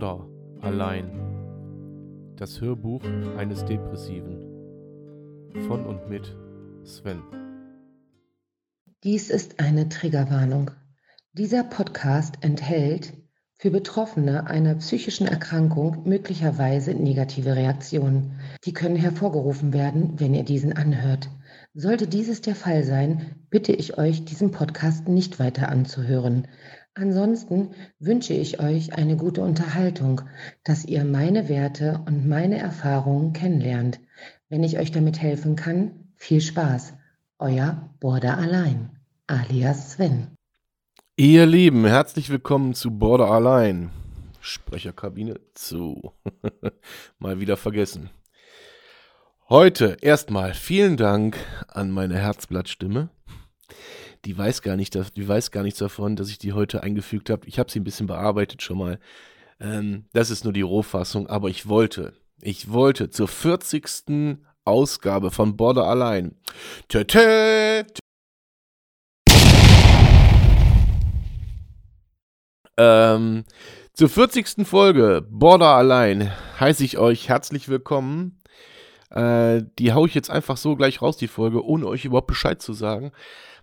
Border allein. Das Hörbuch eines Depressiven. Von und mit Sven. Dies ist eine Triggerwarnung. Dieser Podcast enthält für Betroffene einer psychischen Erkrankung möglicherweise negative Reaktionen. Die können hervorgerufen werden, wenn ihr diesen anhört. Sollte dieses der Fall sein, bitte ich euch, diesen Podcast nicht weiter anzuhören. Ansonsten wünsche ich euch eine gute Unterhaltung, dass ihr meine Werte und meine Erfahrungen kennenlernt. Wenn ich euch damit helfen kann, viel Spaß. Euer Border Allein, alias Sven. Ihr Lieben, herzlich willkommen zu Border Allein. Sprecherkabine zu. Mal wieder vergessen. Heute erstmal vielen Dank an meine Herzblattstimme die weiß gar nicht, die weiß gar nichts davon, dass ich die heute eingefügt habe. Ich habe sie ein bisschen bearbeitet schon mal. Ähm, das ist nur die Rohfassung, aber ich wollte, ich wollte zur 40. Ausgabe von Border Allein. Tö, tö, tö. Ähm, zur 40. Folge Border Allein heiße ich euch herzlich willkommen. Äh, die haue ich jetzt einfach so gleich raus, die Folge, ohne euch überhaupt Bescheid zu sagen.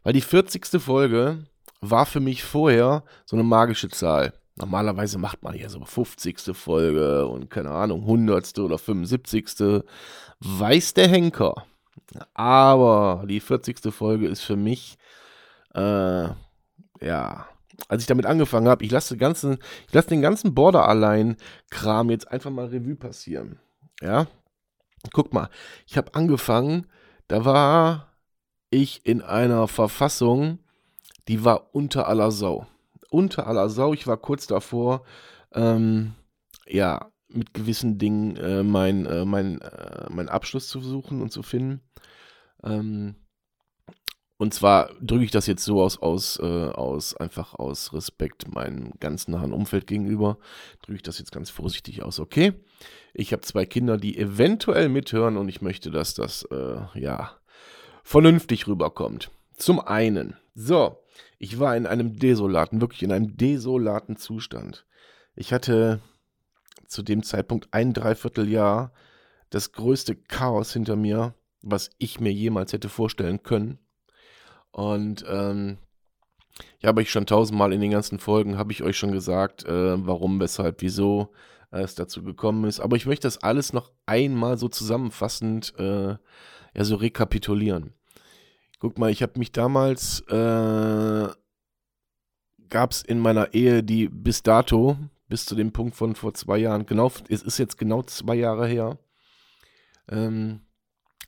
Weil die 40. Folge war für mich vorher so eine magische Zahl. Normalerweise macht man ja so 50. Folge und keine Ahnung, 100. oder 75. Weiß der Henker. Aber die 40. Folge ist für mich, äh, ja, als ich damit angefangen habe, ich lasse, ganzen, ich lasse den ganzen Border-Allein-Kram jetzt einfach mal Revue passieren. Ja, guck mal, ich habe angefangen, da war ich in einer Verfassung, die war unter aller Sau. Unter aller Sau. Ich war kurz davor, ähm, ja, mit gewissen Dingen äh, mein, äh, mein, äh, meinen Abschluss zu suchen und zu finden. Ähm, und zwar drücke ich das jetzt so aus, aus, äh, aus, einfach aus Respekt meinem ganz nahen Umfeld gegenüber, drücke ich das jetzt ganz vorsichtig aus. Okay, ich habe zwei Kinder, die eventuell mithören und ich möchte, dass das, äh, ja, vernünftig rüberkommt. Zum einen, so, ich war in einem desolaten, wirklich in einem desolaten Zustand. Ich hatte zu dem Zeitpunkt ein Dreivierteljahr das größte Chaos hinter mir, was ich mir jemals hätte vorstellen können. Und ähm, ja, habe ich schon tausendmal in den ganzen Folgen, habe ich euch schon gesagt, äh, warum, weshalb, wieso äh, es dazu gekommen ist. Aber ich möchte das alles noch einmal so zusammenfassend äh, ja, so rekapitulieren. Guck mal, ich habe mich damals, äh, gab es in meiner Ehe, die bis dato, bis zu dem Punkt von vor zwei Jahren, genau, es ist jetzt genau zwei Jahre her, ähm,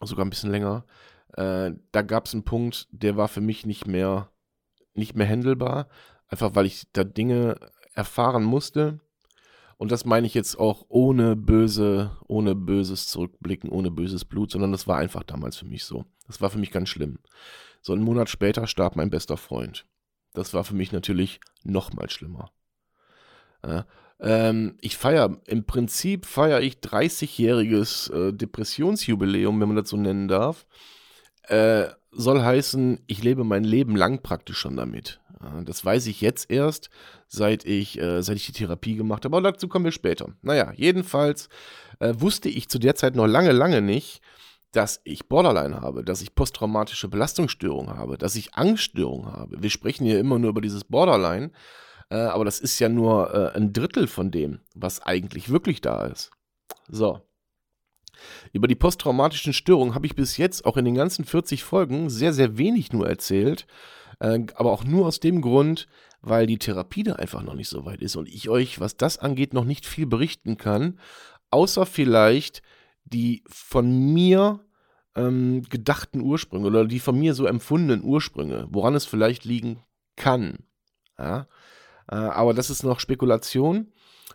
sogar ein bisschen länger, äh, da gab es einen Punkt, der war für mich nicht mehr, nicht mehr handelbar, einfach weil ich da Dinge erfahren musste. Und das meine ich jetzt auch ohne böse, ohne böses Zurückblicken, ohne böses Blut, sondern das war einfach damals für mich so. Das war für mich ganz schlimm. So einen Monat später starb mein bester Freund. Das war für mich natürlich noch mal schlimmer. Ja, ähm, ich feiere, im Prinzip feiere ich 30-jähriges äh, Depressionsjubiläum, wenn man das so nennen darf. Äh, soll heißen, ich lebe mein Leben lang praktisch schon damit. Das weiß ich jetzt erst, seit ich, äh, seit ich die Therapie gemacht habe. Aber dazu kommen wir später. Naja, jedenfalls äh, wusste ich zu der Zeit noch lange, lange nicht, dass ich Borderline habe, dass ich posttraumatische Belastungsstörung habe, dass ich Angststörung habe. Wir sprechen hier immer nur über dieses Borderline, äh, aber das ist ja nur äh, ein Drittel von dem, was eigentlich wirklich da ist. So. Über die posttraumatischen Störungen habe ich bis jetzt auch in den ganzen 40 Folgen sehr, sehr wenig nur erzählt, äh, aber auch nur aus dem Grund, weil die Therapie da einfach noch nicht so weit ist und ich euch, was das angeht, noch nicht viel berichten kann, außer vielleicht die von mir ähm, gedachten Ursprünge oder die von mir so empfundenen Ursprünge, woran es vielleicht liegen kann. Ja? Äh, aber das ist noch Spekulation.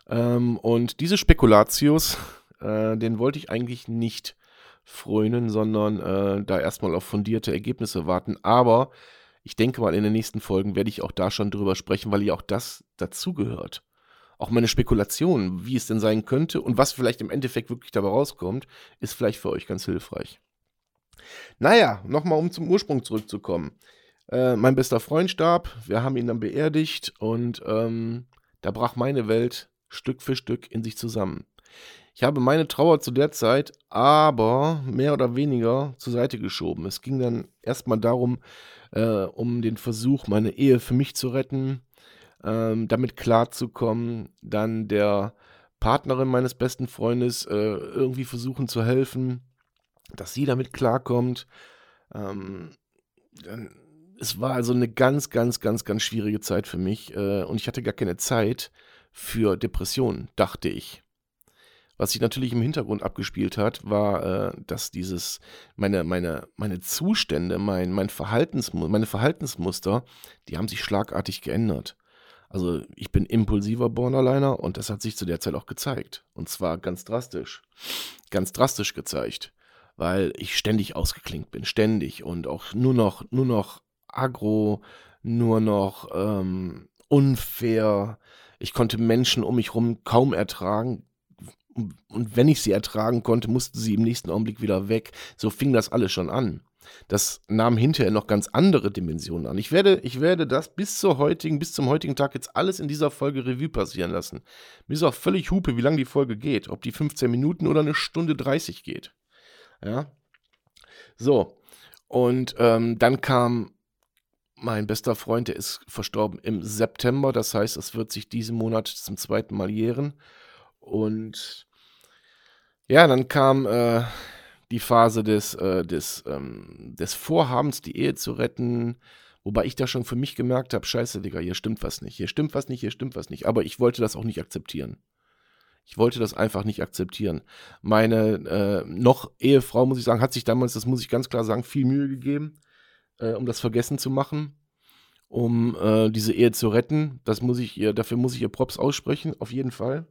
Ähm, und diese Spekulatius, äh, den wollte ich eigentlich nicht frönen, sondern äh, da erstmal auf fundierte Ergebnisse warten. Aber ich denke mal, in den nächsten Folgen werde ich auch da schon drüber sprechen, weil ja auch das dazugehört auch meine Spekulation, wie es denn sein könnte und was vielleicht im Endeffekt wirklich dabei rauskommt, ist vielleicht für euch ganz hilfreich. Naja, nochmal um zum Ursprung zurückzukommen. Äh, mein bester Freund starb, wir haben ihn dann beerdigt und ähm, da brach meine Welt Stück für Stück in sich zusammen. Ich habe meine Trauer zu der Zeit aber mehr oder weniger zur Seite geschoben. Es ging dann erstmal darum, äh, um den Versuch, meine Ehe für mich zu retten, ähm, damit klarzukommen, dann der Partnerin meines besten Freundes äh, irgendwie versuchen zu helfen, dass sie damit klarkommt. Ähm, es war also eine ganz, ganz, ganz, ganz schwierige Zeit für mich äh, und ich hatte gar keine Zeit für Depressionen, dachte ich. Was sich natürlich im Hintergrund abgespielt hat, war, äh, dass dieses, meine, meine, meine Zustände, mein, mein Verhaltens, meine Verhaltensmuster, die haben sich schlagartig geändert. Also ich bin impulsiver Borderliner und das hat sich zu der Zeit auch gezeigt. Und zwar ganz drastisch. Ganz drastisch gezeigt. Weil ich ständig ausgeklinkt bin, ständig und auch nur noch, nur noch aggro, nur noch ähm, unfair. Ich konnte Menschen um mich herum kaum ertragen, und wenn ich sie ertragen konnte, mussten sie im nächsten Augenblick wieder weg. So fing das alles schon an. Das nahm hinterher noch ganz andere Dimensionen an. Ich werde, ich werde das bis zur heutigen, bis zum heutigen Tag jetzt alles in dieser Folge Revue passieren lassen. Mir ist auch völlig Hupe, wie lange die Folge geht. Ob die 15 Minuten oder eine Stunde 30 geht. Ja. So. Und ähm, dann kam mein bester Freund, der ist verstorben im September. Das heißt, es wird sich diesen Monat zum zweiten Mal jähren. Und ja, dann kam äh, die Phase des, äh, des, ähm, des Vorhabens, die Ehe zu retten. Wobei ich da schon für mich gemerkt habe, scheiße, Digga, hier stimmt was nicht, hier stimmt was nicht, hier stimmt was nicht. Aber ich wollte das auch nicht akzeptieren. Ich wollte das einfach nicht akzeptieren. Meine äh, noch Ehefrau, muss ich sagen, hat sich damals, das muss ich ganz klar sagen, viel Mühe gegeben, äh, um das vergessen zu machen, um äh, diese Ehe zu retten. Das muss ich ihr, dafür muss ich ihr Props aussprechen, auf jeden Fall.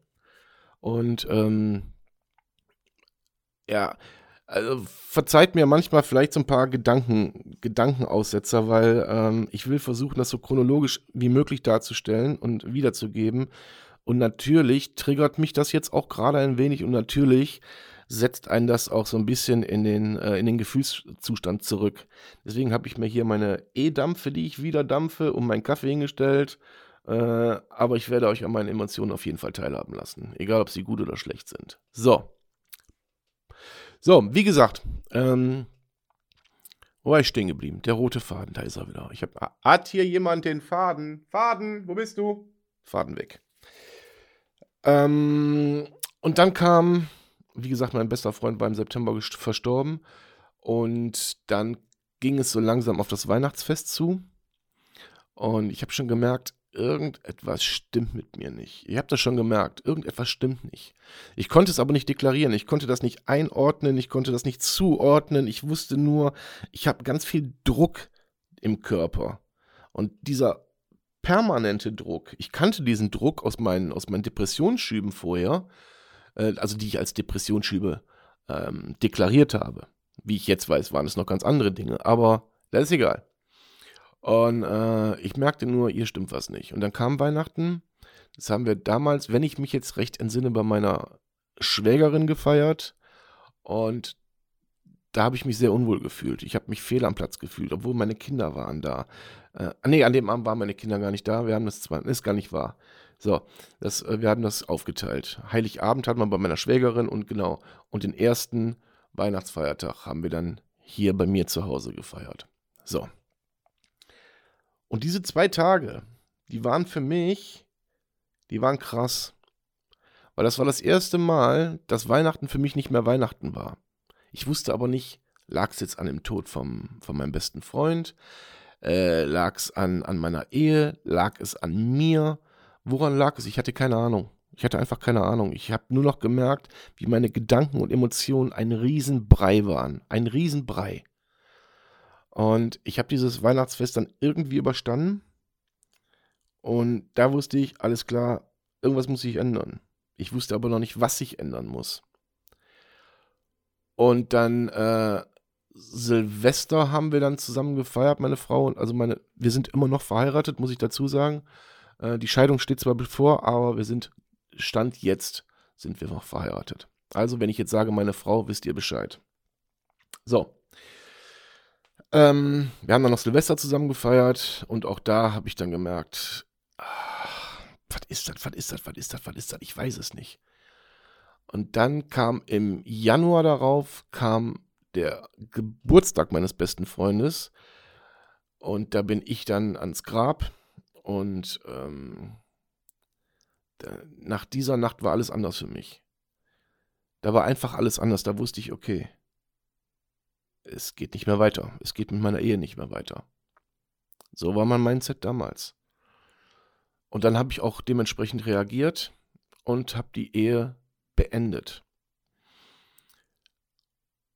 Und ähm, ja, also verzeiht mir manchmal vielleicht so ein paar Gedanken, Gedankenaussetzer, weil ähm, ich will versuchen, das so chronologisch wie möglich darzustellen und wiederzugeben. Und natürlich triggert mich das jetzt auch gerade ein wenig und natürlich setzt einen das auch so ein bisschen in den, äh, in den Gefühlszustand zurück. Deswegen habe ich mir hier meine E-Dampfe, die ich wieder dampfe, um meinen Kaffee hingestellt äh, aber ich werde euch an meinen Emotionen auf jeden Fall teilhaben lassen. Egal, ob sie gut oder schlecht sind. So. So, wie gesagt, ähm, wo war ich stehen geblieben? Der rote Faden, da ist er wieder. Ich hab, hat hier jemand den Faden? Faden, wo bist du? Faden weg. Ähm, und dann kam, wie gesagt, mein bester Freund beim September verstorben. Und dann ging es so langsam auf das Weihnachtsfest zu. Und ich habe schon gemerkt, irgendetwas stimmt mit mir nicht. Ihr habt das schon gemerkt, irgendetwas stimmt nicht. Ich konnte es aber nicht deklarieren, ich konnte das nicht einordnen, ich konnte das nicht zuordnen, ich wusste nur, ich habe ganz viel Druck im Körper. Und dieser permanente Druck, ich kannte diesen Druck aus meinen, aus meinen Depressionsschüben vorher, äh, also die ich als Depressionsschübe ähm, deklariert habe. Wie ich jetzt weiß, waren es noch ganz andere Dinge, aber das ist egal. Und äh, ich merkte nur, hier stimmt was nicht. Und dann kam Weihnachten. Das haben wir damals, wenn ich mich jetzt recht entsinne, bei meiner Schwägerin gefeiert. Und da habe ich mich sehr unwohl gefühlt. Ich habe mich fehl am Platz gefühlt, obwohl meine Kinder waren da. Äh, nee, an dem Abend waren meine Kinder gar nicht da. Wir haben das zwar, ist gar nicht wahr. So, das, äh, wir haben das aufgeteilt. Heiligabend hat man bei meiner Schwägerin und genau. Und den ersten Weihnachtsfeiertag haben wir dann hier bei mir zu Hause gefeiert. So. Und diese zwei Tage, die waren für mich, die waren krass. Weil das war das erste Mal, dass Weihnachten für mich nicht mehr Weihnachten war. Ich wusste aber nicht, lag es jetzt an dem Tod vom, von meinem besten Freund, äh, lag es an, an meiner Ehe, lag es an mir, woran lag es? Ich hatte keine Ahnung. Ich hatte einfach keine Ahnung. Ich habe nur noch gemerkt, wie meine Gedanken und Emotionen ein Riesenbrei waren. Ein Riesenbrei. Und ich habe dieses Weihnachtsfest dann irgendwie überstanden. Und da wusste ich, alles klar, irgendwas muss sich ändern. Ich wusste aber noch nicht, was sich ändern muss. Und dann äh, Silvester haben wir dann zusammen gefeiert, meine Frau und also meine, wir sind immer noch verheiratet, muss ich dazu sagen. Äh, die Scheidung steht zwar bevor, aber wir sind, Stand jetzt, sind wir noch verheiratet. Also, wenn ich jetzt sage, meine Frau, wisst ihr Bescheid. So. Ähm, wir haben dann noch Silvester zusammen gefeiert und auch da habe ich dann gemerkt, ach, was ist das, was ist das, was ist das, was ist das, ich weiß es nicht. Und dann kam im Januar darauf, kam der Geburtstag meines besten Freundes. Und da bin ich dann ans Grab. Und ähm, nach dieser Nacht war alles anders für mich. Da war einfach alles anders. Da wusste ich, okay, es geht nicht mehr weiter. Es geht mit meiner Ehe nicht mehr weiter. So war mein Mindset damals. Und dann habe ich auch dementsprechend reagiert und habe die Ehe beendet.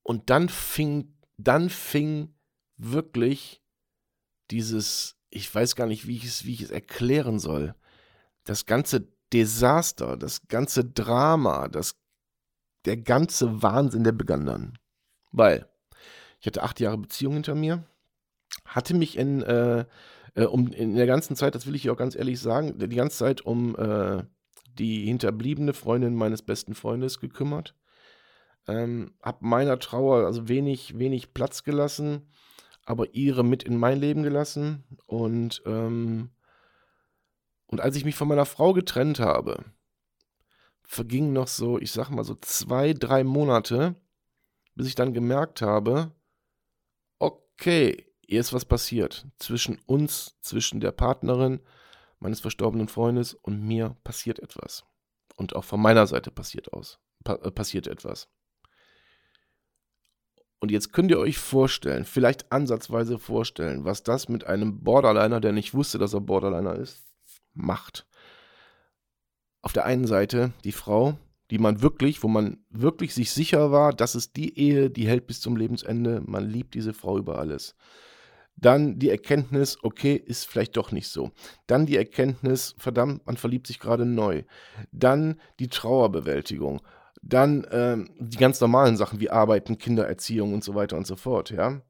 Und dann fing, dann fing wirklich dieses, ich weiß gar nicht, wie ich es, wie ich es erklären soll, das ganze Desaster, das ganze Drama, das, der ganze Wahnsinn, der begann dann. Weil ich hatte acht Jahre Beziehung hinter mir, hatte mich in, äh, äh, um, in der ganzen Zeit, das will ich auch ganz ehrlich sagen, die ganze Zeit um äh, die hinterbliebene Freundin meines besten Freundes gekümmert. Ähm, hab meiner Trauer also wenig, wenig Platz gelassen, aber ihre mit in mein Leben gelassen. Und, ähm, und als ich mich von meiner Frau getrennt habe, vergingen noch so, ich sag mal so zwei, drei Monate, bis ich dann gemerkt habe, okay, hier ist was passiert. Zwischen uns, zwischen der Partnerin meines verstorbenen Freundes und mir passiert etwas. Und auch von meiner Seite passiert aus, pa äh, passiert etwas. Und jetzt könnt ihr euch vorstellen, vielleicht ansatzweise vorstellen, was das mit einem Borderliner, der nicht wusste, dass er Borderliner ist, macht. Auf der einen Seite die Frau, die man wirklich, wo man wirklich sich sicher war, das ist die Ehe, die hält bis zum Lebensende. Man liebt diese Frau über alles. Dann die Erkenntnis, okay, ist vielleicht doch nicht so. Dann die Erkenntnis, verdammt, man verliebt sich gerade neu. Dann die Trauerbewältigung. Dann ähm, die ganz normalen Sachen wie Arbeiten, Kindererziehung und so weiter und so fort, ja.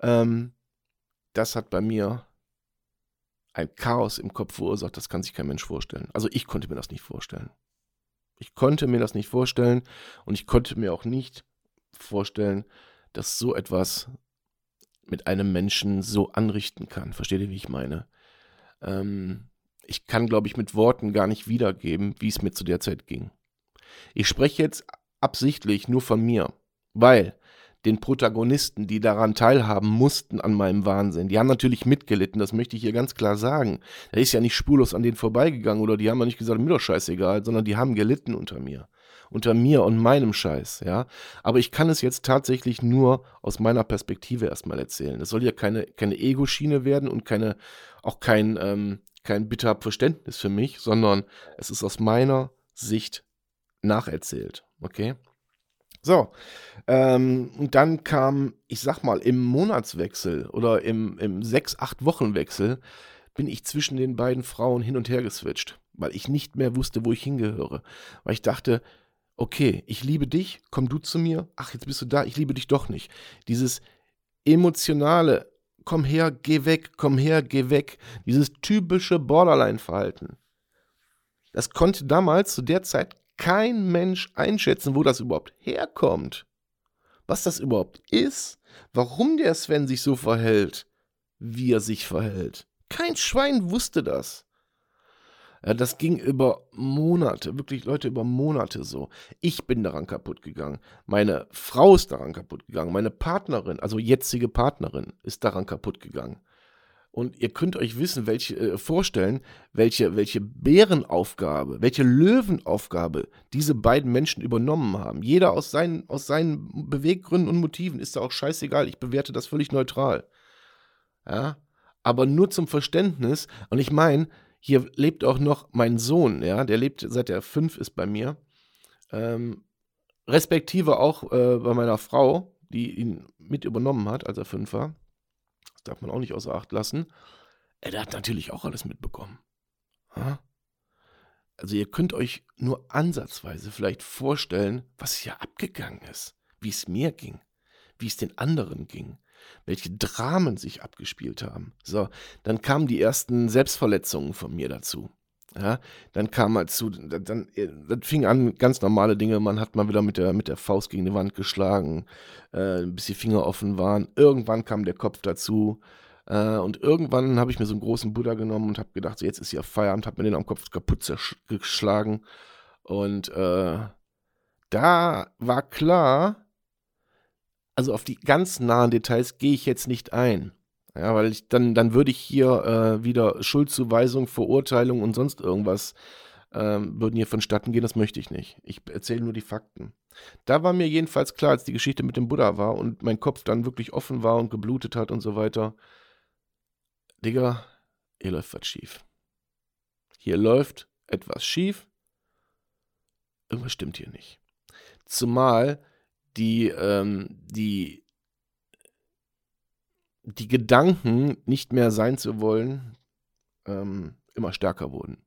Ähm, das hat bei mir ein Chaos im Kopf verursacht, das kann sich kein Mensch vorstellen. Also ich konnte mir das nicht vorstellen. Ich konnte mir das nicht vorstellen und ich konnte mir auch nicht vorstellen, dass so etwas mit einem Menschen so anrichten kann. Versteht ihr, wie ich meine? Ähm, ich kann, glaube ich, mit Worten gar nicht wiedergeben, wie es mir zu der Zeit ging. Ich spreche jetzt absichtlich nur von mir, weil den Protagonisten, die daran teilhaben mussten an meinem Wahnsinn, die haben natürlich mitgelitten, das möchte ich hier ganz klar sagen. Da ist ja nicht spurlos an denen vorbeigegangen oder die haben ja nicht gesagt, mir doch scheißegal, sondern die haben gelitten unter mir unter mir und meinem Scheiß, ja. Aber ich kann es jetzt tatsächlich nur aus meiner Perspektive erstmal erzählen. Es soll ja keine, keine Ego-Schiene werden und keine, auch kein, ähm, kein bitter Verständnis für mich, sondern es ist aus meiner Sicht nacherzählt, okay? So, ähm, und dann kam, ich sag mal, im Monatswechsel oder im, im sechs, acht Wochenwechsel bin ich zwischen den beiden Frauen hin und her geswitcht, weil ich nicht mehr wusste, wo ich hingehöre. Weil ich dachte, okay, ich liebe dich, komm du zu mir, ach, jetzt bist du da, ich liebe dich doch nicht. Dieses emotionale, komm her, geh weg, komm her, geh weg, dieses typische Borderline-Verhalten. Das konnte damals zu der Zeit kein Mensch einschätzen, wo das überhaupt herkommt. Was das überhaupt ist, warum der Sven sich so verhält, wie er sich verhält. Kein Schwein wusste das. Ja, das ging über Monate, wirklich Leute über Monate so. Ich bin daran kaputt gegangen. Meine Frau ist daran kaputt gegangen. Meine Partnerin, also jetzige Partnerin, ist daran kaputt gegangen. Und ihr könnt euch wissen, welche, äh, vorstellen, welche, welche Bärenaufgabe, welche Löwenaufgabe diese beiden Menschen übernommen haben. Jeder aus seinen, aus seinen Beweggründen und Motiven ist da auch scheißegal. Ich bewerte das völlig neutral. Ja, aber nur zum Verständnis. Und ich meine, hier lebt auch noch mein Sohn, ja, der lebt seit er fünf ist bei mir. Ähm, respektive auch äh, bei meiner Frau, die ihn mit übernommen hat, als er fünf war. Darf man auch nicht außer Acht lassen. Er hat natürlich auch alles mitbekommen. Ja? Also ihr könnt euch nur ansatzweise vielleicht vorstellen, was hier abgegangen ist, wie es mir ging, wie es den anderen ging, welche Dramen sich abgespielt haben. So, dann kamen die ersten Selbstverletzungen von mir dazu. Ja, dann kam mal zu, dann, dann fing an ganz normale Dinge. Man hat mal wieder mit der, mit der Faust gegen die Wand geschlagen, äh, bis die Finger offen waren. Irgendwann kam der Kopf dazu. Äh, und irgendwann habe ich mir so einen großen Buddha genommen und habe gedacht, so jetzt ist ja Feierabend, habe mir den am Kopf kaputt geschlagen. Und äh, da war klar, also auf die ganz nahen Details gehe ich jetzt nicht ein. Ja, weil ich dann, dann würde ich hier äh, wieder Schuldzuweisung, Verurteilung und sonst irgendwas ähm, würden hier vonstatten gehen. Das möchte ich nicht. Ich erzähle nur die Fakten. Da war mir jedenfalls klar, als die Geschichte mit dem Buddha war und mein Kopf dann wirklich offen war und geblutet hat und so weiter. Digga, hier läuft was schief. Hier läuft etwas schief. Irgendwas stimmt hier nicht. Zumal die, ähm, die die Gedanken, nicht mehr sein zu wollen, ähm, immer stärker wurden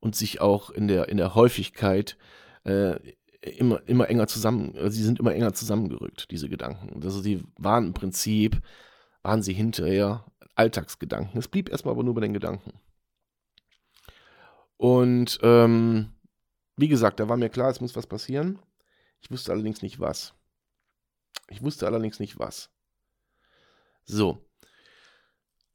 und sich auch in der, in der Häufigkeit äh, immer, immer enger zusammen, also sie sind immer enger zusammengerückt, diese Gedanken. Also sie waren im Prinzip, waren sie hinterher Alltagsgedanken. Es blieb erstmal aber nur bei den Gedanken. Und ähm, wie gesagt, da war mir klar, es muss was passieren. Ich wusste allerdings nicht was. Ich wusste allerdings nicht was. So.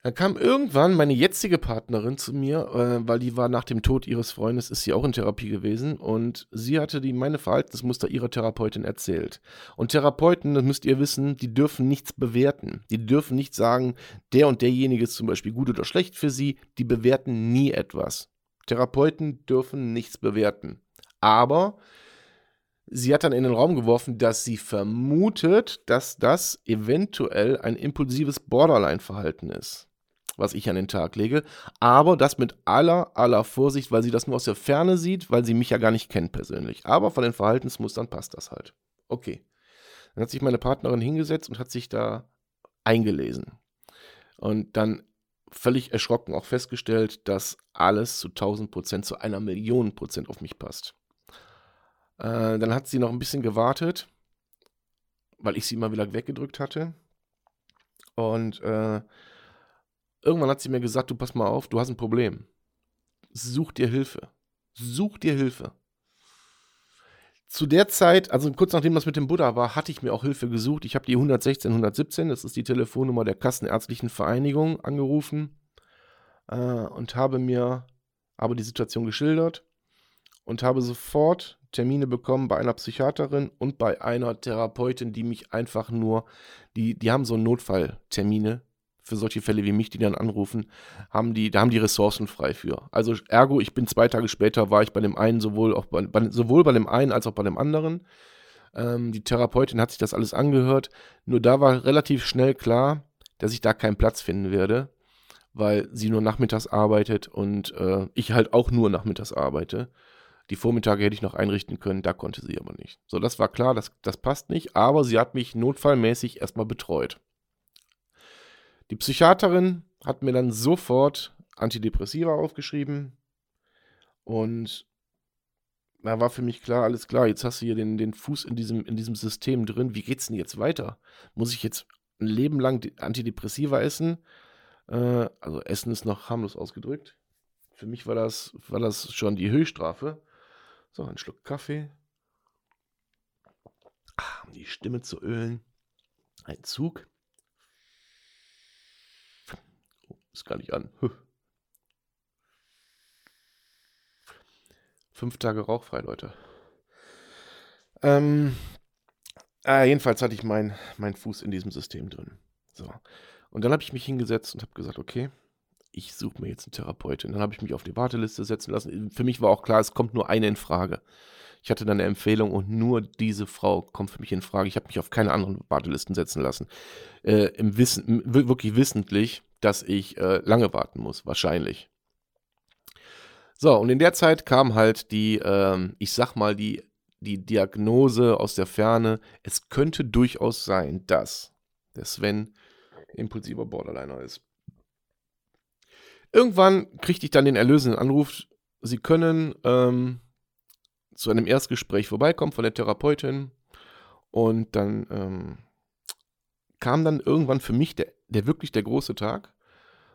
Dann kam irgendwann meine jetzige Partnerin zu mir, äh, weil die war nach dem Tod ihres Freundes, ist sie auch in Therapie gewesen und sie hatte die meine Verhaltensmuster ihrer Therapeutin erzählt. Und Therapeuten, das müsst ihr wissen, die dürfen nichts bewerten. Die dürfen nicht sagen, der und derjenige ist zum Beispiel gut oder schlecht für sie. Die bewerten nie etwas. Therapeuten dürfen nichts bewerten. Aber Sie hat dann in den Raum geworfen, dass sie vermutet, dass das eventuell ein impulsives Borderline-Verhalten ist, was ich an den Tag lege. Aber das mit aller, aller Vorsicht, weil sie das nur aus der Ferne sieht, weil sie mich ja gar nicht kennt persönlich. Aber von den Verhaltensmustern passt das halt. Okay. Dann hat sich meine Partnerin hingesetzt und hat sich da eingelesen. Und dann völlig erschrocken auch festgestellt, dass alles zu 1000 Prozent, zu einer Million Prozent auf mich passt. Äh, dann hat sie noch ein bisschen gewartet, weil ich sie immer wieder weggedrückt hatte. Und äh, irgendwann hat sie mir gesagt, du pass mal auf, du hast ein Problem. Such dir Hilfe. Such dir Hilfe. Zu der Zeit, also kurz nachdem das mit dem Buddha war, hatte ich mir auch Hilfe gesucht. Ich habe die 116 117, das ist die Telefonnummer der Kassenärztlichen Vereinigung, angerufen äh, und habe mir aber die Situation geschildert und habe sofort Termine bekommen bei einer Psychiaterin und bei einer Therapeutin, die mich einfach nur, die, die haben so Notfalltermine für solche Fälle wie mich, die dann anrufen, haben die, da haben die Ressourcen frei für. Also ergo, ich bin zwei Tage später, war ich bei dem einen sowohl auch bei, sowohl bei dem einen als auch bei dem anderen. Ähm, die Therapeutin hat sich das alles angehört. Nur da war relativ schnell klar, dass ich da keinen Platz finden werde, weil sie nur nachmittags arbeitet und äh, ich halt auch nur nachmittags arbeite. Die Vormittage hätte ich noch einrichten können, da konnte sie aber nicht. So, das war klar, das, das passt nicht, aber sie hat mich notfallmäßig erstmal betreut. Die Psychiaterin hat mir dann sofort Antidepressiva aufgeschrieben und da war für mich klar, alles klar, jetzt hast du hier den, den Fuß in diesem, in diesem System drin. Wie geht's denn jetzt weiter? Muss ich jetzt ein Leben lang Antidepressiva essen? Äh, also Essen ist noch harmlos ausgedrückt. Für mich war das, war das schon die Höchststrafe. So, ein Schluck Kaffee. Ah, um die Stimme zu ölen. Ein Zug. Oh, ist gar nicht an. Fünf Tage rauchfrei, Leute. Ähm, äh, jedenfalls hatte ich meinen mein Fuß in diesem System drin. So. Und dann habe ich mich hingesetzt und habe gesagt, okay, ich suche mir jetzt eine Therapeutin. Dann habe ich mich auf die Warteliste setzen lassen. Für mich war auch klar, es kommt nur eine in Frage. Ich hatte dann eine Empfehlung und nur diese Frau kommt für mich in Frage. Ich habe mich auf keine anderen Wartelisten setzen lassen. Äh, Im Wissen, wirklich wissentlich, dass ich äh, lange warten muss, wahrscheinlich. So, und in der Zeit kam halt die, äh, ich sag mal, die, die Diagnose aus der Ferne. Es könnte durchaus sein, dass der Sven impulsiver Borderliner ist. Irgendwann kriegte ich dann den erlösenden Anruf, Sie können ähm, zu einem Erstgespräch vorbeikommen von der Therapeutin. Und dann ähm, kam dann irgendwann für mich der, der wirklich der große Tag.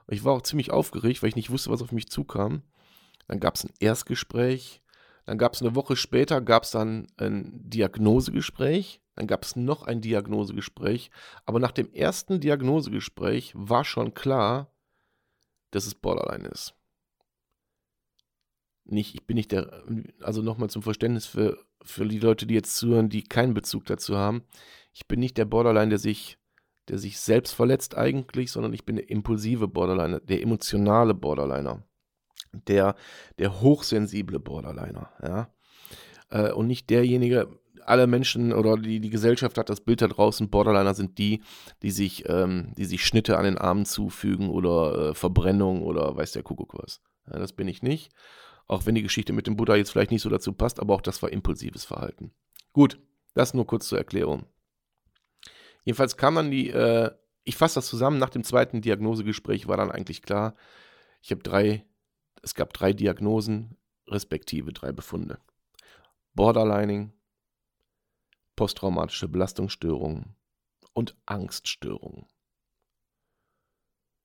Ich war auch ziemlich aufgeregt, weil ich nicht wusste, was auf mich zukam. Dann gab es ein Erstgespräch. Dann gab es eine Woche später gab es dann ein Diagnosegespräch. Dann gab es noch ein Diagnosegespräch. Aber nach dem ersten Diagnosegespräch war schon klar, dass es Borderline ist. Nicht, ich bin nicht der, also nochmal zum Verständnis für, für die Leute, die jetzt zuhören, die keinen Bezug dazu haben. Ich bin nicht der Borderline, der sich, der sich selbst verletzt eigentlich, sondern ich bin der impulsive Borderliner, der emotionale Borderliner. Der, der hochsensible Borderliner, ja. Äh, und nicht derjenige, alle Menschen oder die, die Gesellschaft hat das Bild da draußen, Borderliner sind die, die sich, ähm, die sich Schnitte an den Armen zufügen oder äh, Verbrennung oder weiß der Kuckuck was. Ja, das bin ich nicht. Auch wenn die Geschichte mit dem Buddha jetzt vielleicht nicht so dazu passt, aber auch das war impulsives Verhalten. Gut, das nur kurz zur Erklärung. Jedenfalls kam dann die, äh, ich fasse das zusammen, nach dem zweiten Diagnosegespräch war dann eigentlich klar, ich habe drei, es gab drei Diagnosen, respektive drei Befunde. Borderlining, posttraumatische Belastungsstörungen und Angststörungen.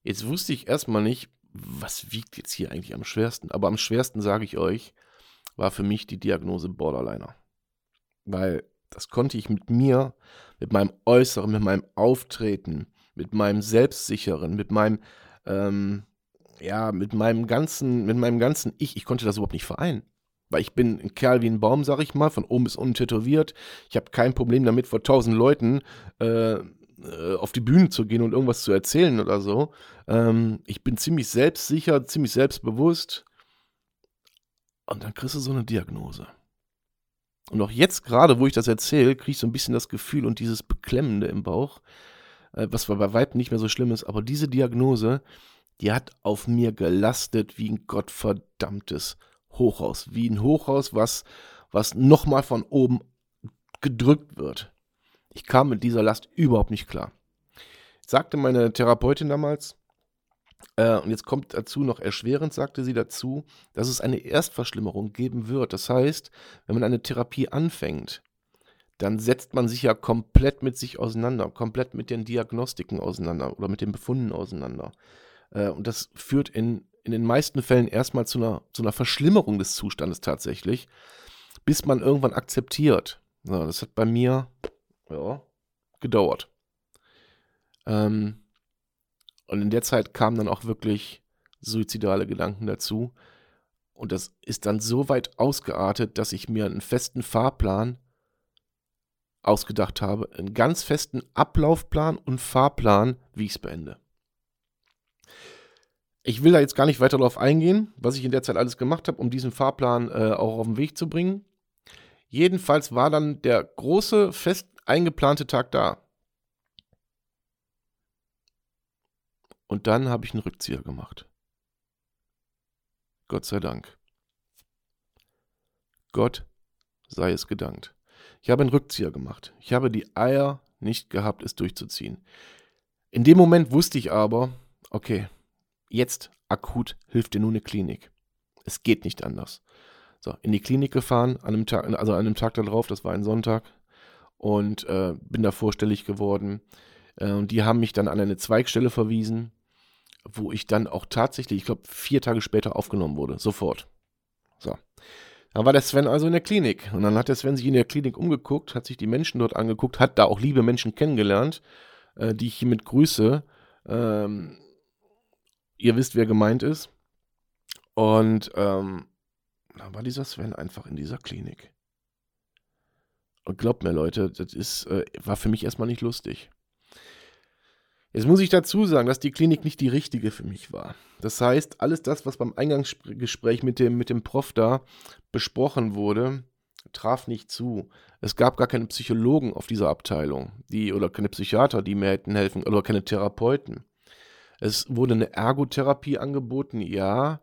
Jetzt wusste ich erstmal nicht, was wiegt jetzt hier eigentlich am schwersten? Aber am schwersten, sage ich euch, war für mich die Diagnose Borderliner. Weil das konnte ich mit mir, mit meinem Äußeren, mit meinem Auftreten, mit meinem Selbstsicheren, mit meinem, ähm, ja, mit meinem ganzen, mit meinem ganzen Ich, ich konnte das überhaupt nicht vereinen. Weil ich bin ein Kerl wie ein Baum, sag ich mal, von oben bis unten tätowiert. Ich habe kein Problem damit, vor tausend Leuten äh, äh, auf die Bühne zu gehen und irgendwas zu erzählen oder so. Ähm, ich bin ziemlich selbstsicher, ziemlich selbstbewusst. Und dann kriegst du so eine Diagnose. Und auch jetzt gerade, wo ich das erzähle, kriege ich so ein bisschen das Gefühl und dieses Beklemmende im Bauch, äh, was bei weitem nicht mehr so schlimm ist, aber diese Diagnose, die hat auf mir gelastet wie ein gottverdammtes Hochhaus. Wie ein Hochhaus, was, was nochmal von oben gedrückt wird. Ich kam mit dieser Last überhaupt nicht klar. Sagte meine Therapeutin damals, äh, und jetzt kommt dazu noch erschwerend, sagte sie dazu, dass es eine Erstverschlimmerung geben wird. Das heißt, wenn man eine Therapie anfängt, dann setzt man sich ja komplett mit sich auseinander, komplett mit den Diagnostiken auseinander oder mit den Befunden auseinander. Äh, und das führt in, in den meisten Fällen erstmal zu einer, zu einer Verschlimmerung des Zustandes tatsächlich, bis man irgendwann akzeptiert. So, das hat bei mir ja, gedauert. Ähm, und in der Zeit kamen dann auch wirklich suizidale Gedanken dazu. Und das ist dann so weit ausgeartet, dass ich mir einen festen Fahrplan ausgedacht habe, einen ganz festen Ablaufplan und Fahrplan, wie ich es beende. Ich will da jetzt gar nicht weiter darauf eingehen, was ich in der Zeit alles gemacht habe, um diesen Fahrplan äh, auch auf den Weg zu bringen. Jedenfalls war dann der große, fest eingeplante Tag da. Und dann habe ich einen Rückzieher gemacht. Gott sei Dank. Gott sei es gedankt. Ich habe einen Rückzieher gemacht. Ich habe die Eier nicht gehabt, es durchzuziehen. In dem Moment wusste ich aber, okay, jetzt akut hilft dir nur eine Klinik. Es geht nicht anders. So, in die Klinik gefahren, an einem Tag, also an einem Tag darauf, das war ein Sonntag, und äh, bin da vorstellig geworden. Äh, und die haben mich dann an eine Zweigstelle verwiesen, wo ich dann auch tatsächlich, ich glaube, vier Tage später aufgenommen wurde. Sofort. So. Dann war der Sven also in der Klinik. Und dann hat der Sven sich in der Klinik umgeguckt, hat sich die Menschen dort angeguckt, hat da auch liebe Menschen kennengelernt, äh, die ich hiermit grüße. Ähm, ihr wisst, wer gemeint ist. Und ähm, dann war dieser Sven einfach in dieser Klinik. Und glaubt mir, Leute, das ist, äh, war für mich erstmal nicht lustig. Jetzt muss ich dazu sagen, dass die Klinik nicht die richtige für mich war. Das heißt, alles das, was beim Eingangsgespräch mit dem, mit dem Prof da besprochen wurde, traf nicht zu. Es gab gar keine Psychologen auf dieser Abteilung, die oder keine Psychiater, die mir hätten helfen, oder keine Therapeuten. Es wurde eine Ergotherapie angeboten, ja.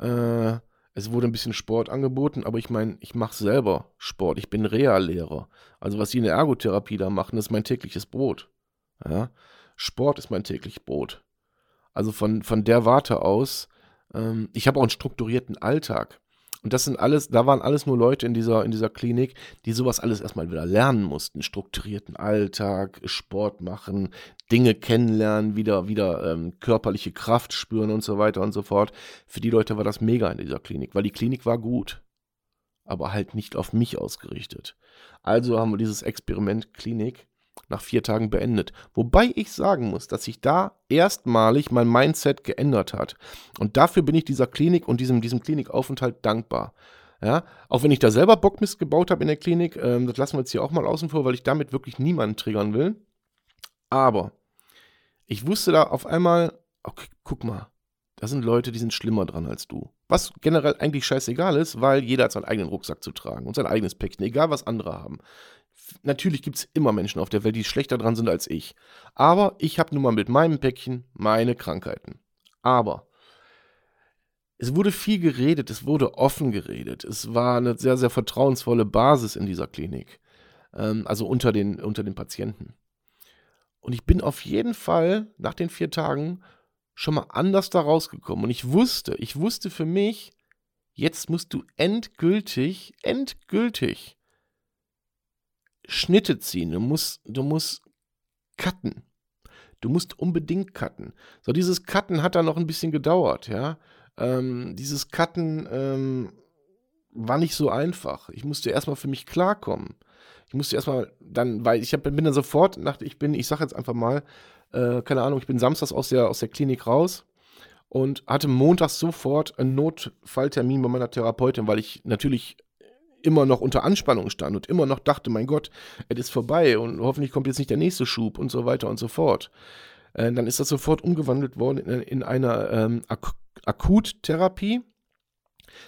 Äh, es wurde ein bisschen Sport angeboten, aber ich meine, ich mache selber Sport. Ich bin Reallehrer. Also was sie in der Ergotherapie da machen, ist mein tägliches Brot. Ja? Sport ist mein tägliches Brot. Also von, von der Warte aus, ähm, ich habe auch einen strukturierten Alltag. Und das sind alles, da waren alles nur Leute in dieser, in dieser Klinik, die sowas alles erstmal wieder lernen mussten. Strukturierten Alltag, Sport machen, Dinge kennenlernen, wieder, wieder ähm, körperliche Kraft spüren und so weiter und so fort. Für die Leute war das mega in dieser Klinik, weil die Klinik war gut. aber halt nicht auf mich ausgerichtet. Also haben wir dieses Experiment Klinik nach vier Tagen beendet. Wobei ich sagen muss, dass sich da erstmalig mein Mindset geändert hat. Und dafür bin ich dieser Klinik und diesem, diesem Klinikaufenthalt dankbar. Ja, auch wenn ich da selber Bockmist gebaut habe in der Klinik, ähm, das lassen wir jetzt hier auch mal außen vor, weil ich damit wirklich niemanden triggern will. Aber ich wusste da auf einmal, okay, guck mal, da sind Leute, die sind schlimmer dran als du. Was generell eigentlich scheißegal ist, weil jeder hat seinen eigenen Rucksack zu tragen und sein eigenes Päckchen, egal was andere haben. Natürlich gibt es immer Menschen auf der Welt, die schlechter dran sind als ich. Aber ich habe nun mal mit meinem Päckchen meine Krankheiten. Aber es wurde viel geredet, es wurde offen geredet. Es war eine sehr, sehr vertrauensvolle Basis in dieser Klinik. Ähm, also unter den, unter den Patienten. Und ich bin auf jeden Fall nach den vier Tagen schon mal anders da rausgekommen. Und ich wusste, ich wusste für mich, jetzt musst du endgültig, endgültig Schnitte ziehen. Du musst, du musst cutten. Du musst unbedingt cutten. So, dieses Cutten hat dann noch ein bisschen gedauert, ja. Ähm, dieses Cutten ähm, war nicht so einfach. Ich musste erstmal für mich klarkommen. Ich musste erstmal dann, weil ich hab, bin dann sofort, nach, ich bin, ich sag jetzt einfach mal, äh, keine Ahnung, ich bin samstags aus der, aus der Klinik raus und hatte montags sofort einen Notfalltermin bei meiner Therapeutin, weil ich natürlich immer noch unter Anspannung stand und immer noch dachte, mein Gott, es ist vorbei und hoffentlich kommt jetzt nicht der nächste Schub und so weiter und so fort. Äh, dann ist das sofort umgewandelt worden in, in einer ähm, Ak Akuttherapie.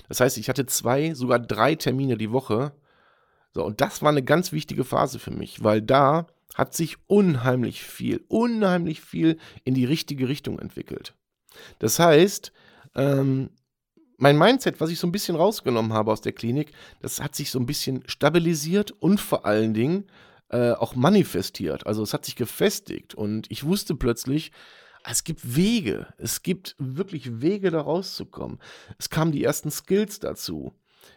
Das heißt, ich hatte zwei, sogar drei Termine die Woche. So, und das war eine ganz wichtige Phase für mich, weil da hat sich unheimlich viel, unheimlich viel in die richtige Richtung entwickelt. Das heißt, ähm, mein Mindset, was ich so ein bisschen rausgenommen habe aus der Klinik, das hat sich so ein bisschen stabilisiert und vor allen Dingen äh, auch manifestiert. Also es hat sich gefestigt und ich wusste plötzlich, es gibt Wege. Es gibt wirklich Wege, da rauszukommen. Es kamen die ersten Skills dazu.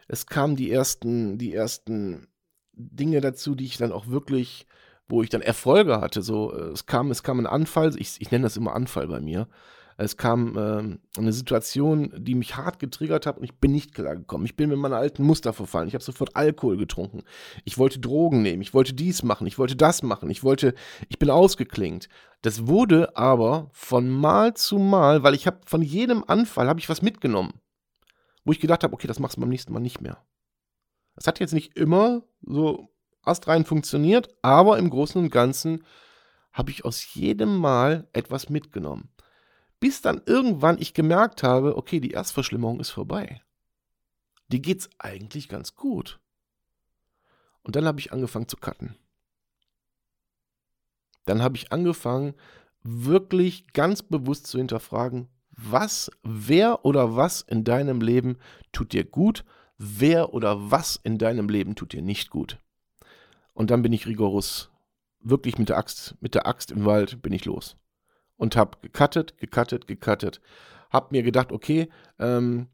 Es kamen die ersten, die ersten Dinge dazu, die ich dann auch wirklich, wo ich dann Erfolge hatte. So, äh, es kam, es kam ein Anfall, ich, ich nenne das immer Anfall bei mir. Es kam ähm, eine Situation, die mich hart getriggert hat und ich bin nicht klargekommen. Ich bin mit meinen alten Muster verfallen. Ich habe sofort Alkohol getrunken. Ich wollte Drogen nehmen. Ich wollte dies machen. Ich wollte das machen. Ich wollte, ich bin ausgeklingt. Das wurde aber von Mal zu Mal, weil ich habe von jedem Anfall habe ich was mitgenommen, wo ich gedacht habe, okay, das machst du beim nächsten Mal nicht mehr. Das hat jetzt nicht immer so astrein funktioniert, aber im Großen und Ganzen habe ich aus jedem Mal etwas mitgenommen bis dann irgendwann ich gemerkt habe, okay, die Erstverschlimmerung ist vorbei. Die geht's eigentlich ganz gut. Und dann habe ich angefangen zu cutten. Dann habe ich angefangen, wirklich ganz bewusst zu hinterfragen, was, wer oder was in deinem Leben tut dir gut, wer oder was in deinem Leben tut dir nicht gut. Und dann bin ich rigoros, wirklich mit der Axt, mit der Axt im Wald bin ich los und habe gecuttet, gecuttet, gecuttet. Hab mir gedacht, okay, ähm,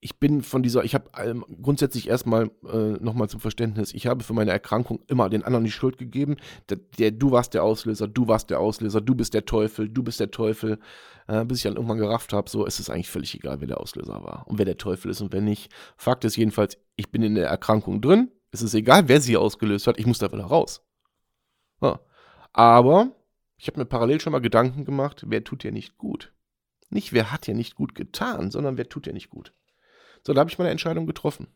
ich bin von dieser, ich habe ähm, grundsätzlich erstmal äh, nochmal zum Verständnis, ich habe für meine Erkrankung immer den anderen die Schuld gegeben. Der, der, du warst der Auslöser, du warst der Auslöser, du bist der Teufel, du bist der Teufel. Äh, bis ich dann irgendwann gerafft habe, so ist es eigentlich völlig egal, wer der Auslöser war und wer der Teufel ist und wer nicht. Fakt ist jedenfalls, ich bin in der Erkrankung drin. Es ist egal, wer sie ausgelöst hat, ich muss da wieder raus. Ja. Aber ich habe mir parallel schon mal Gedanken gemacht, wer tut dir nicht gut? Nicht, wer hat dir nicht gut getan, sondern wer tut dir nicht gut. So, da habe ich meine Entscheidung getroffen.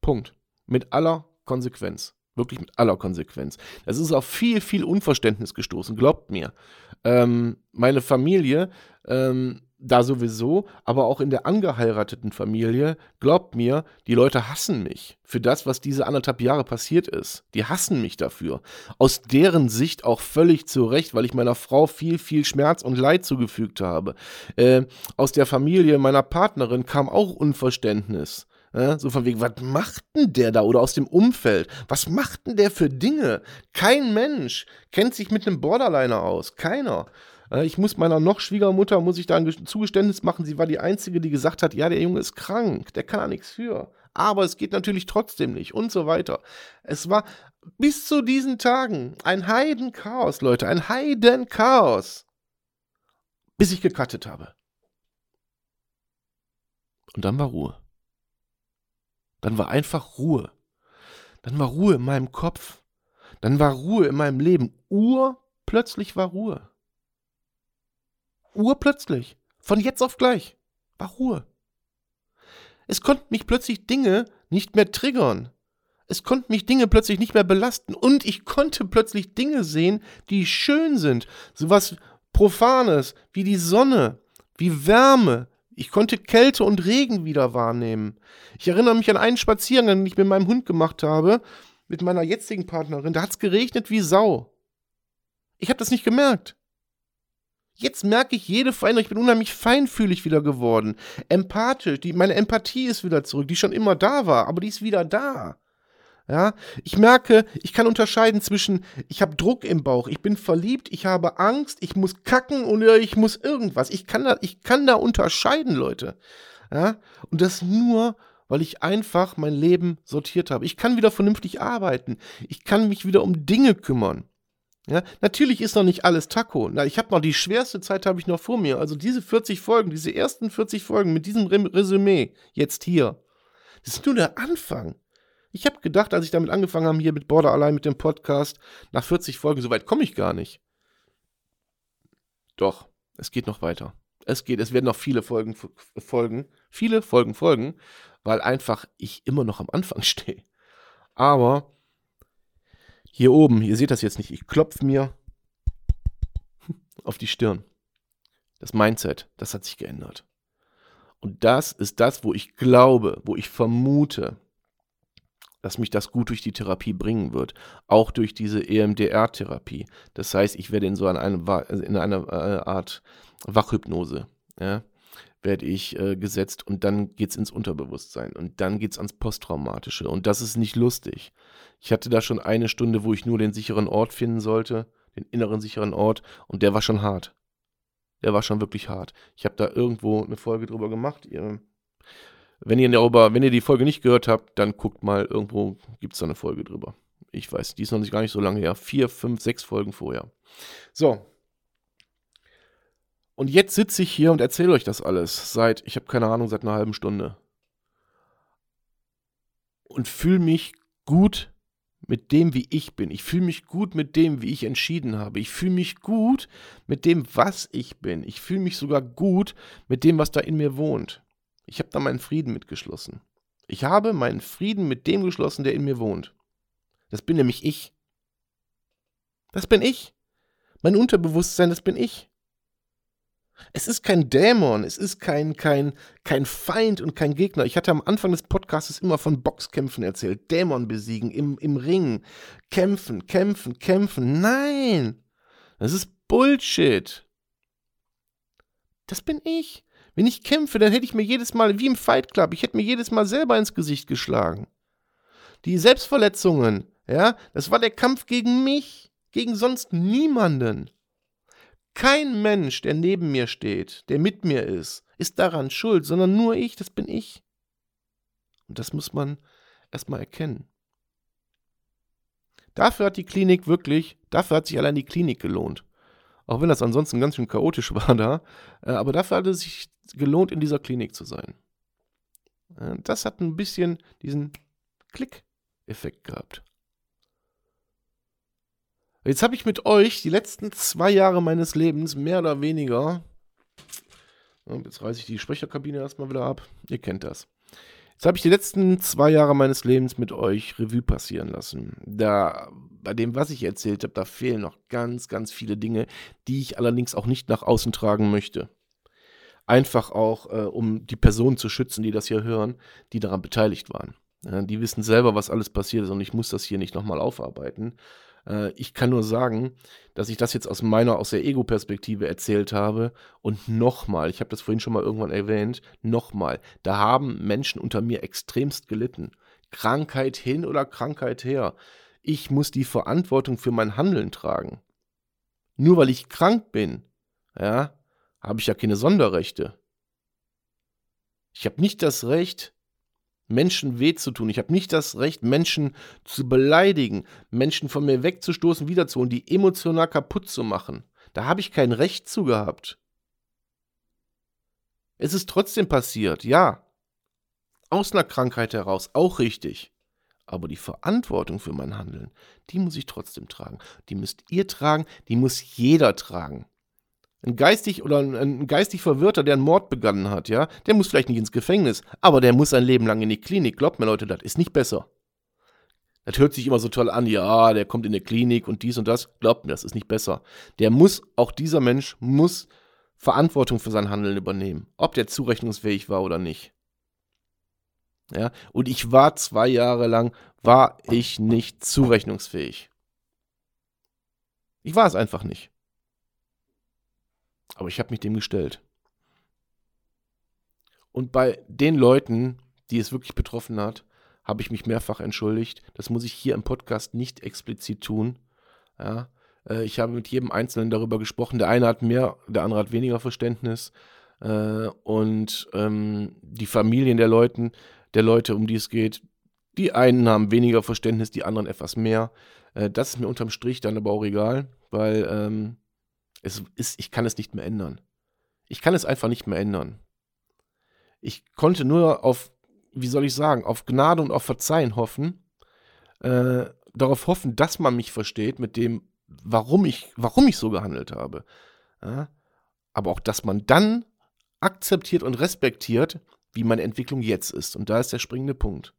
Punkt. Mit aller Konsequenz. Wirklich mit aller Konsequenz. Es ist auf viel, viel Unverständnis gestoßen, glaubt mir. Ähm, meine Familie ähm, da sowieso, aber auch in der angeheirateten Familie, glaubt mir, die Leute hassen mich für das, was diese anderthalb Jahre passiert ist. Die hassen mich dafür. Aus deren Sicht auch völlig zu Recht, weil ich meiner Frau viel, viel Schmerz und Leid zugefügt habe. Äh, aus der Familie meiner Partnerin kam auch Unverständnis. Ja, so von wegen, was macht denn der da? Oder aus dem Umfeld. Was macht denn der für Dinge? Kein Mensch kennt sich mit einem Borderliner aus. Keiner. Äh, ich muss meiner noch Schwiegermutter, muss ich da ein Zugeständnis machen, sie war die Einzige, die gesagt hat, ja, der Junge ist krank, der kann da nichts für. Aber es geht natürlich trotzdem nicht und so weiter. Es war bis zu diesen Tagen ein Heidenchaos, Leute, ein Heidenchaos. Bis ich gekattet habe. Und dann war Ruhe. Dann war einfach Ruhe. Dann war Ruhe in meinem Kopf. Dann war Ruhe in meinem Leben. Urplötzlich war Ruhe. Urplötzlich. Von jetzt auf gleich. War Ruhe. Es konnten mich plötzlich Dinge nicht mehr triggern. Es konnten mich Dinge plötzlich nicht mehr belasten. Und ich konnte plötzlich Dinge sehen, die schön sind. Sowas Profanes, wie die Sonne, wie Wärme. Ich konnte Kälte und Regen wieder wahrnehmen. Ich erinnere mich an einen Spaziergang, den ich mit meinem Hund gemacht habe, mit meiner jetzigen Partnerin. Da hat es geregnet wie Sau. Ich habe das nicht gemerkt. Jetzt merke ich jede Veränderung. Ich bin unheimlich feinfühlig wieder geworden. Empathisch. Die, meine Empathie ist wieder zurück, die schon immer da war, aber die ist wieder da. Ja, ich merke, ich kann unterscheiden zwischen, ich habe Druck im Bauch, ich bin verliebt, ich habe Angst, ich muss kacken oder ich muss irgendwas. Ich kann da, ich kann da unterscheiden, Leute. Ja, und das nur, weil ich einfach mein Leben sortiert habe. Ich kann wieder vernünftig arbeiten. Ich kann mich wieder um Dinge kümmern. Ja, natürlich ist noch nicht alles Taco. Na, ich habe noch die schwerste Zeit habe ich noch vor mir. Also diese 40 Folgen, diese ersten 40 Folgen mit diesem Resümee jetzt hier. Das ist nur der Anfang. Ich habe gedacht, als ich damit angefangen habe, hier mit Border allein mit dem Podcast, nach 40 Folgen, so weit komme ich gar nicht. Doch, es geht noch weiter. Es geht, es werden noch viele Folgen folgen, viele Folgen folgen, weil einfach ich immer noch am Anfang stehe. Aber hier oben, ihr seht das jetzt nicht, ich klopfe mir auf die Stirn. Das Mindset, das hat sich geändert. Und das ist das, wo ich glaube, wo ich vermute, dass mich das gut durch die Therapie bringen wird. Auch durch diese EMDR-Therapie. Das heißt, ich werde in so eine, in einer äh, Art Wachhypnose, ja, werde ich äh, gesetzt und dann geht es ins Unterbewusstsein und dann geht es ans Posttraumatische. Und das ist nicht lustig. Ich hatte da schon eine Stunde, wo ich nur den sicheren Ort finden sollte, den inneren sicheren Ort, und der war schon hart. Der war schon wirklich hart. Ich habe da irgendwo eine Folge drüber gemacht. Ihr wenn ihr, darüber, wenn ihr die Folge nicht gehört habt, dann guckt mal, irgendwo gibt es da eine Folge drüber. Ich weiß, die ist noch nicht gar nicht so lange her. Vier, fünf, sechs Folgen vorher. So. Und jetzt sitze ich hier und erzähle euch das alles seit, ich habe keine Ahnung, seit einer halben Stunde. Und fühle mich gut mit dem, wie ich bin. Ich fühle mich gut mit dem, wie ich entschieden habe. Ich fühle mich gut mit dem, was ich bin. Ich fühle mich sogar gut mit dem, was da in mir wohnt. Ich habe da meinen Frieden mitgeschlossen. Ich habe meinen Frieden mit dem geschlossen, der in mir wohnt. Das bin nämlich ich. Das bin ich. Mein Unterbewusstsein, das bin ich. Es ist kein Dämon, es ist kein, kein, kein Feind und kein Gegner. Ich hatte am Anfang des Podcasts immer von Boxkämpfen erzählt. Dämon besiegen, im, im Ring. Kämpfen, kämpfen, kämpfen. Nein! Das ist Bullshit. Das bin ich. Wenn ich kämpfe, dann hätte ich mir jedes Mal, wie im Fight Club, ich hätte mir jedes Mal selber ins Gesicht geschlagen. Die Selbstverletzungen, ja, das war der Kampf gegen mich, gegen sonst niemanden. Kein Mensch, der neben mir steht, der mit mir ist, ist daran schuld, sondern nur ich, das bin ich. Und das muss man erstmal erkennen. Dafür hat die Klinik wirklich, dafür hat sich allein die Klinik gelohnt. Auch wenn das ansonsten ganz schön chaotisch war da. Äh, aber dafür hat es sich gelohnt, in dieser Klinik zu sein. Äh, das hat ein bisschen diesen Klick-Effekt gehabt. Jetzt habe ich mit euch die letzten zwei Jahre meines Lebens mehr oder weniger. Jetzt reiße ich die Sprecherkabine erstmal wieder ab. Ihr kennt das. Jetzt habe ich die letzten zwei Jahre meines Lebens mit euch Revue passieren lassen. Da, bei dem, was ich erzählt habe, da fehlen noch ganz, ganz viele Dinge, die ich allerdings auch nicht nach außen tragen möchte. Einfach auch, äh, um die Personen zu schützen, die das hier hören, die daran beteiligt waren. Ja, die wissen selber, was alles passiert ist und ich muss das hier nicht nochmal aufarbeiten. Äh, ich kann nur sagen, dass ich das jetzt aus meiner, aus der Ego-Perspektive erzählt habe. Und nochmal, ich habe das vorhin schon mal irgendwann erwähnt, nochmal, da haben Menschen unter mir extremst gelitten. Krankheit hin oder Krankheit her. Ich muss die Verantwortung für mein Handeln tragen. Nur weil ich krank bin, ja, habe ich ja keine Sonderrechte. Ich habe nicht das Recht, Menschen weh zu tun. Ich habe nicht das Recht, Menschen zu beleidigen, Menschen von mir wegzustoßen, wiederzuholen, die emotional kaputt zu machen. Da habe ich kein Recht zu gehabt. Es ist trotzdem passiert, ja. aus einer Krankheit heraus, auch richtig. Aber die Verantwortung für mein Handeln, die muss ich trotzdem tragen. Die müsst ihr tragen, die muss jeder tragen. Ein geistig oder ein, ein geistig Verwirrter, der einen Mord begangen hat, ja, der muss vielleicht nicht ins Gefängnis, aber der muss sein Leben lang in die Klinik. Glaubt mir, Leute, das ist nicht besser. Das hört sich immer so toll an, ja, der kommt in die Klinik und dies und das. Glaubt mir, das ist nicht besser. Der muss, auch dieser Mensch muss Verantwortung für sein Handeln übernehmen, ob der zurechnungsfähig war oder nicht. Ja, und ich war zwei Jahre lang, war ich nicht zurechnungsfähig. Ich war es einfach nicht. Aber ich habe mich dem gestellt. Und bei den Leuten, die es wirklich betroffen hat, habe ich mich mehrfach entschuldigt. Das muss ich hier im Podcast nicht explizit tun. Ja, äh, ich habe mit jedem Einzelnen darüber gesprochen. Der eine hat mehr, der andere hat weniger Verständnis. Äh, und ähm, die Familien der Leuten, der Leute, um die es geht, die einen haben weniger Verständnis, die anderen etwas mehr. Äh, das ist mir unterm Strich dann aber auch egal, weil ähm, es ist, ich kann es nicht mehr ändern. Ich kann es einfach nicht mehr ändern. Ich konnte nur auf, wie soll ich sagen, auf Gnade und auf Verzeihen hoffen, äh, darauf hoffen, dass man mich versteht mit dem, warum ich, warum ich so gehandelt habe. Ja? Aber auch, dass man dann akzeptiert und respektiert, wie meine Entwicklung jetzt ist. Und da ist der springende Punkt.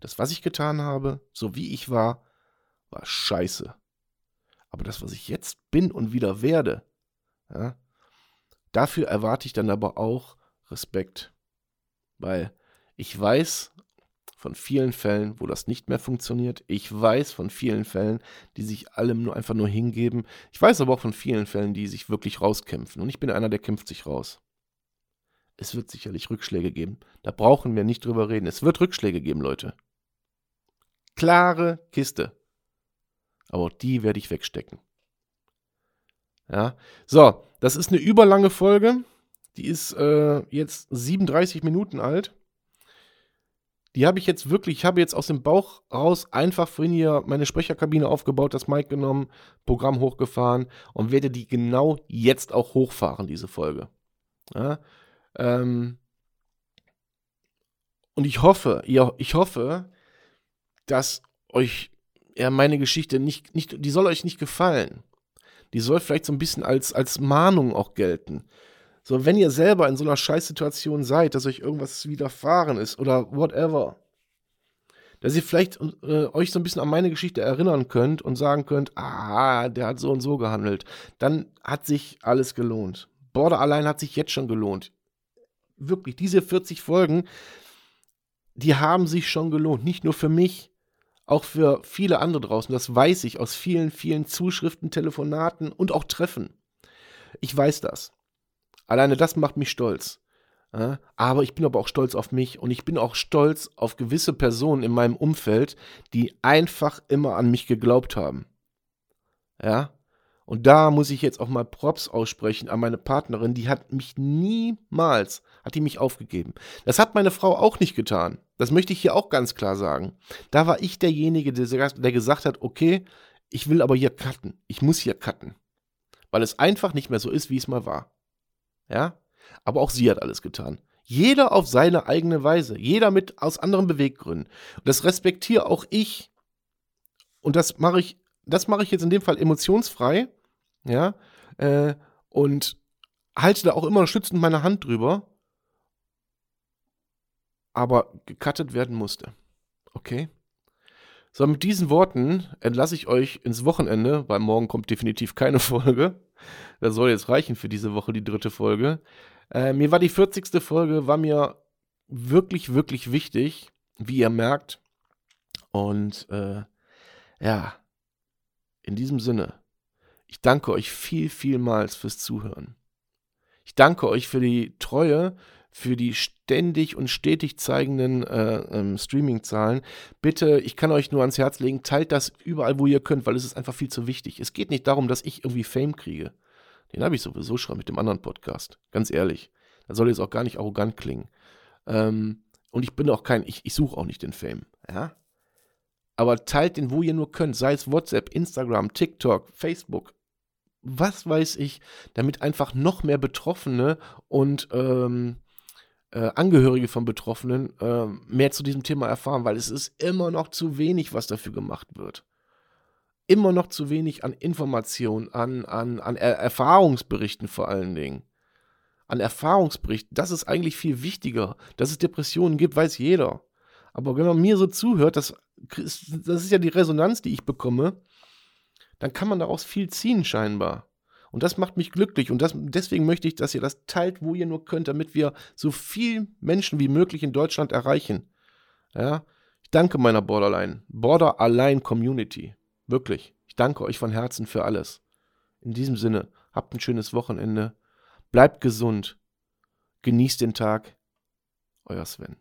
Das, was ich getan habe, so wie ich war, war scheiße. Aber das, was ich jetzt bin und wieder werde, ja, dafür erwarte ich dann aber auch Respekt. Weil ich weiß von vielen Fällen, wo das nicht mehr funktioniert. Ich weiß von vielen Fällen, die sich allem nur einfach nur hingeben. Ich weiß aber auch von vielen Fällen, die sich wirklich rauskämpfen. Und ich bin einer, der kämpft sich raus. Es wird sicherlich Rückschläge geben. Da brauchen wir nicht drüber reden. Es wird Rückschläge geben, Leute. Klare Kiste. Aber auch die werde ich wegstecken. Ja, so, das ist eine überlange Folge. Die ist äh, jetzt 37 Minuten alt. Die habe ich jetzt wirklich, ich habe jetzt aus dem Bauch raus einfach vorhin hier meine Sprecherkabine aufgebaut, das Mic genommen, Programm hochgefahren und werde die genau jetzt auch hochfahren, diese Folge. Ja, ähm, und ich hoffe, ja, ich hoffe, dass euch ja, meine Geschichte nicht, nicht, die soll euch nicht gefallen. Die soll vielleicht so ein bisschen als, als Mahnung auch gelten. So, wenn ihr selber in so einer Scheißsituation seid, dass euch irgendwas widerfahren ist oder whatever, dass ihr vielleicht äh, euch so ein bisschen an meine Geschichte erinnern könnt und sagen könnt, ah, der hat so und so gehandelt, dann hat sich alles gelohnt. Border allein hat sich jetzt schon gelohnt. Wirklich, diese 40 Folgen, die haben sich schon gelohnt. Nicht nur für mich, auch für viele andere draußen. Das weiß ich aus vielen, vielen Zuschriften, Telefonaten und auch Treffen. Ich weiß das. Alleine das macht mich stolz. aber ich bin aber auch stolz auf mich und ich bin auch stolz auf gewisse Personen in meinem Umfeld, die einfach immer an mich geglaubt haben. Ja, und da muss ich jetzt auch mal Props aussprechen an meine Partnerin, die hat mich niemals, hat die mich aufgegeben. Das hat meine Frau auch nicht getan. Das möchte ich hier auch ganz klar sagen. Da war ich derjenige, der gesagt hat, okay, ich will aber hier cutten. Ich muss hier cutten. Weil es einfach nicht mehr so ist, wie es mal war. Ja? Aber auch sie hat alles getan. Jeder auf seine eigene Weise. Jeder mit aus anderen Beweggründen. Und das respektiere auch ich. Und das mache ich, das mache ich jetzt in dem Fall emotionsfrei ja, äh, und halte da auch immer schützend meine Hand drüber, aber gecuttet werden musste. Okay? So, mit diesen Worten entlasse ich euch ins Wochenende, weil morgen kommt definitiv keine Folge. Das soll jetzt reichen für diese Woche, die dritte Folge. Äh, mir war die 40. Folge, war mir wirklich, wirklich wichtig, wie ihr merkt. Und äh, ja, in diesem Sinne, ich danke euch viel, vielmals fürs Zuhören. Ich danke euch für die Treue, für die ständig und stetig zeigenden äh, ähm, Streaming-Zahlen. Bitte, ich kann euch nur ans Herz legen, teilt das überall, wo ihr könnt, weil es ist einfach viel zu wichtig. Es geht nicht darum, dass ich irgendwie Fame kriege. Den habe ich sowieso schon mit dem anderen Podcast. Ganz ehrlich. Da soll jetzt auch gar nicht arrogant klingen. Ähm, und ich bin auch kein, ich, ich suche auch nicht den Fame. Ja? Aber teilt den, wo ihr nur könnt. Sei es WhatsApp, Instagram, TikTok, Facebook was weiß ich, damit einfach noch mehr Betroffene und ähm, äh, Angehörige von Betroffenen äh, mehr zu diesem Thema erfahren, weil es ist immer noch zu wenig, was dafür gemacht wird. Immer noch zu wenig an Informationen, an, an, an er Erfahrungsberichten vor allen Dingen. An Erfahrungsberichten, das ist eigentlich viel wichtiger. Dass es Depressionen gibt, weiß jeder. Aber wenn man mir so zuhört, das, das ist ja die Resonanz, die ich bekomme, dann kann man daraus viel ziehen scheinbar. Und das macht mich glücklich. Und das, deswegen möchte ich, dass ihr das teilt, wo ihr nur könnt, damit wir so viel Menschen wie möglich in Deutschland erreichen. Ja, ich danke meiner Borderline, Border Align Community. Wirklich. Ich danke euch von Herzen für alles. In diesem Sinne, habt ein schönes Wochenende. Bleibt gesund. Genießt den Tag. Euer Sven.